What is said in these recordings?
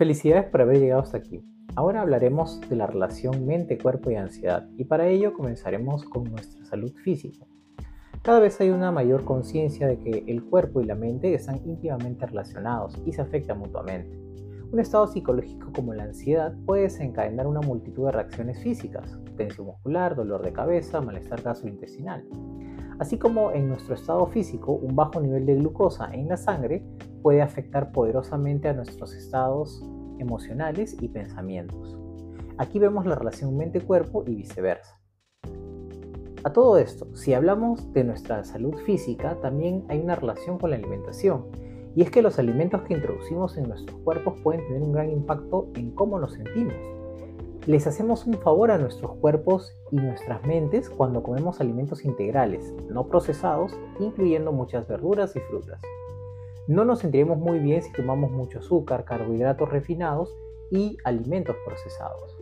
Felicidades por haber llegado hasta aquí. Ahora hablaremos de la relación mente, cuerpo y ansiedad y para ello comenzaremos con nuestra salud física. Cada vez hay una mayor conciencia de que el cuerpo y la mente están íntimamente relacionados y se afectan mutuamente. Un estado psicológico como la ansiedad puede desencadenar una multitud de reacciones físicas, tensión muscular, dolor de cabeza, malestar gastrointestinal. Así como en nuestro estado físico, un bajo nivel de glucosa en la sangre puede afectar poderosamente a nuestros estados emocionales y pensamientos. Aquí vemos la relación mente-cuerpo y viceversa. A todo esto, si hablamos de nuestra salud física, también hay una relación con la alimentación. Y es que los alimentos que introducimos en nuestros cuerpos pueden tener un gran impacto en cómo nos sentimos. Les hacemos un favor a nuestros cuerpos y nuestras mentes cuando comemos alimentos integrales, no procesados, incluyendo muchas verduras y frutas. No nos sentiremos muy bien si tomamos mucho azúcar, carbohidratos refinados y alimentos procesados.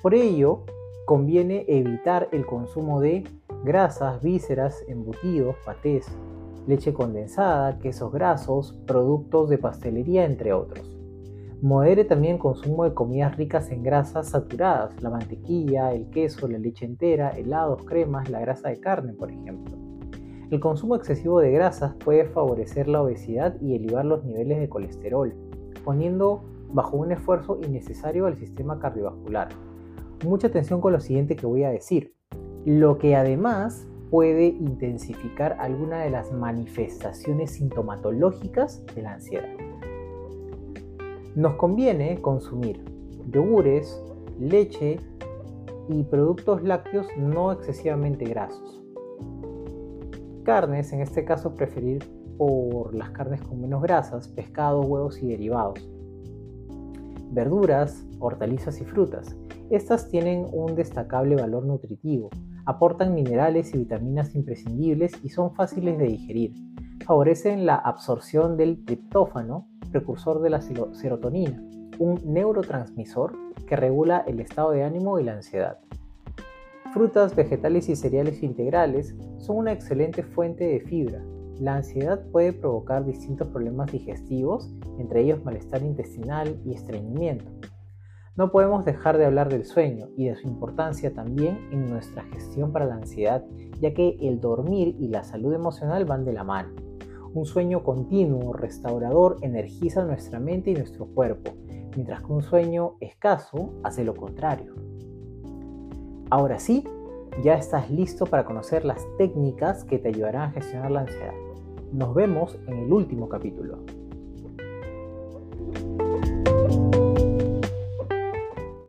Por ello, conviene evitar el consumo de grasas, vísceras, embutidos, patés, leche condensada, quesos grasos, productos de pastelería, entre otros. Modere también el consumo de comidas ricas en grasas saturadas, la mantequilla, el queso, la leche entera, helados, cremas, la grasa de carne, por ejemplo. El consumo excesivo de grasas puede favorecer la obesidad y elevar los niveles de colesterol, poniendo bajo un esfuerzo innecesario al sistema cardiovascular. Mucha atención con lo siguiente que voy a decir, lo que además puede intensificar alguna de las manifestaciones sintomatológicas de la ansiedad. Nos conviene consumir yogures, leche y productos lácteos no excesivamente grasos carnes, en este caso preferir por las carnes con menos grasas, pescado, huevos y derivados. Verduras, hortalizas y frutas. Estas tienen un destacable valor nutritivo, aportan minerales y vitaminas imprescindibles y son fáciles de digerir. Favorecen la absorción del triptófano, precursor de la serotonina, un neurotransmisor que regula el estado de ánimo y la ansiedad. Frutas, vegetales y cereales integrales son una excelente fuente de fibra. La ansiedad puede provocar distintos problemas digestivos, entre ellos malestar intestinal y estreñimiento. No podemos dejar de hablar del sueño y de su importancia también en nuestra gestión para la ansiedad, ya que el dormir y la salud emocional van de la mano. Un sueño continuo, restaurador, energiza nuestra mente y nuestro cuerpo, mientras que un sueño escaso hace lo contrario. Ahora sí, ya estás listo para conocer las técnicas que te ayudarán a gestionar la ansiedad. Nos vemos en el último capítulo.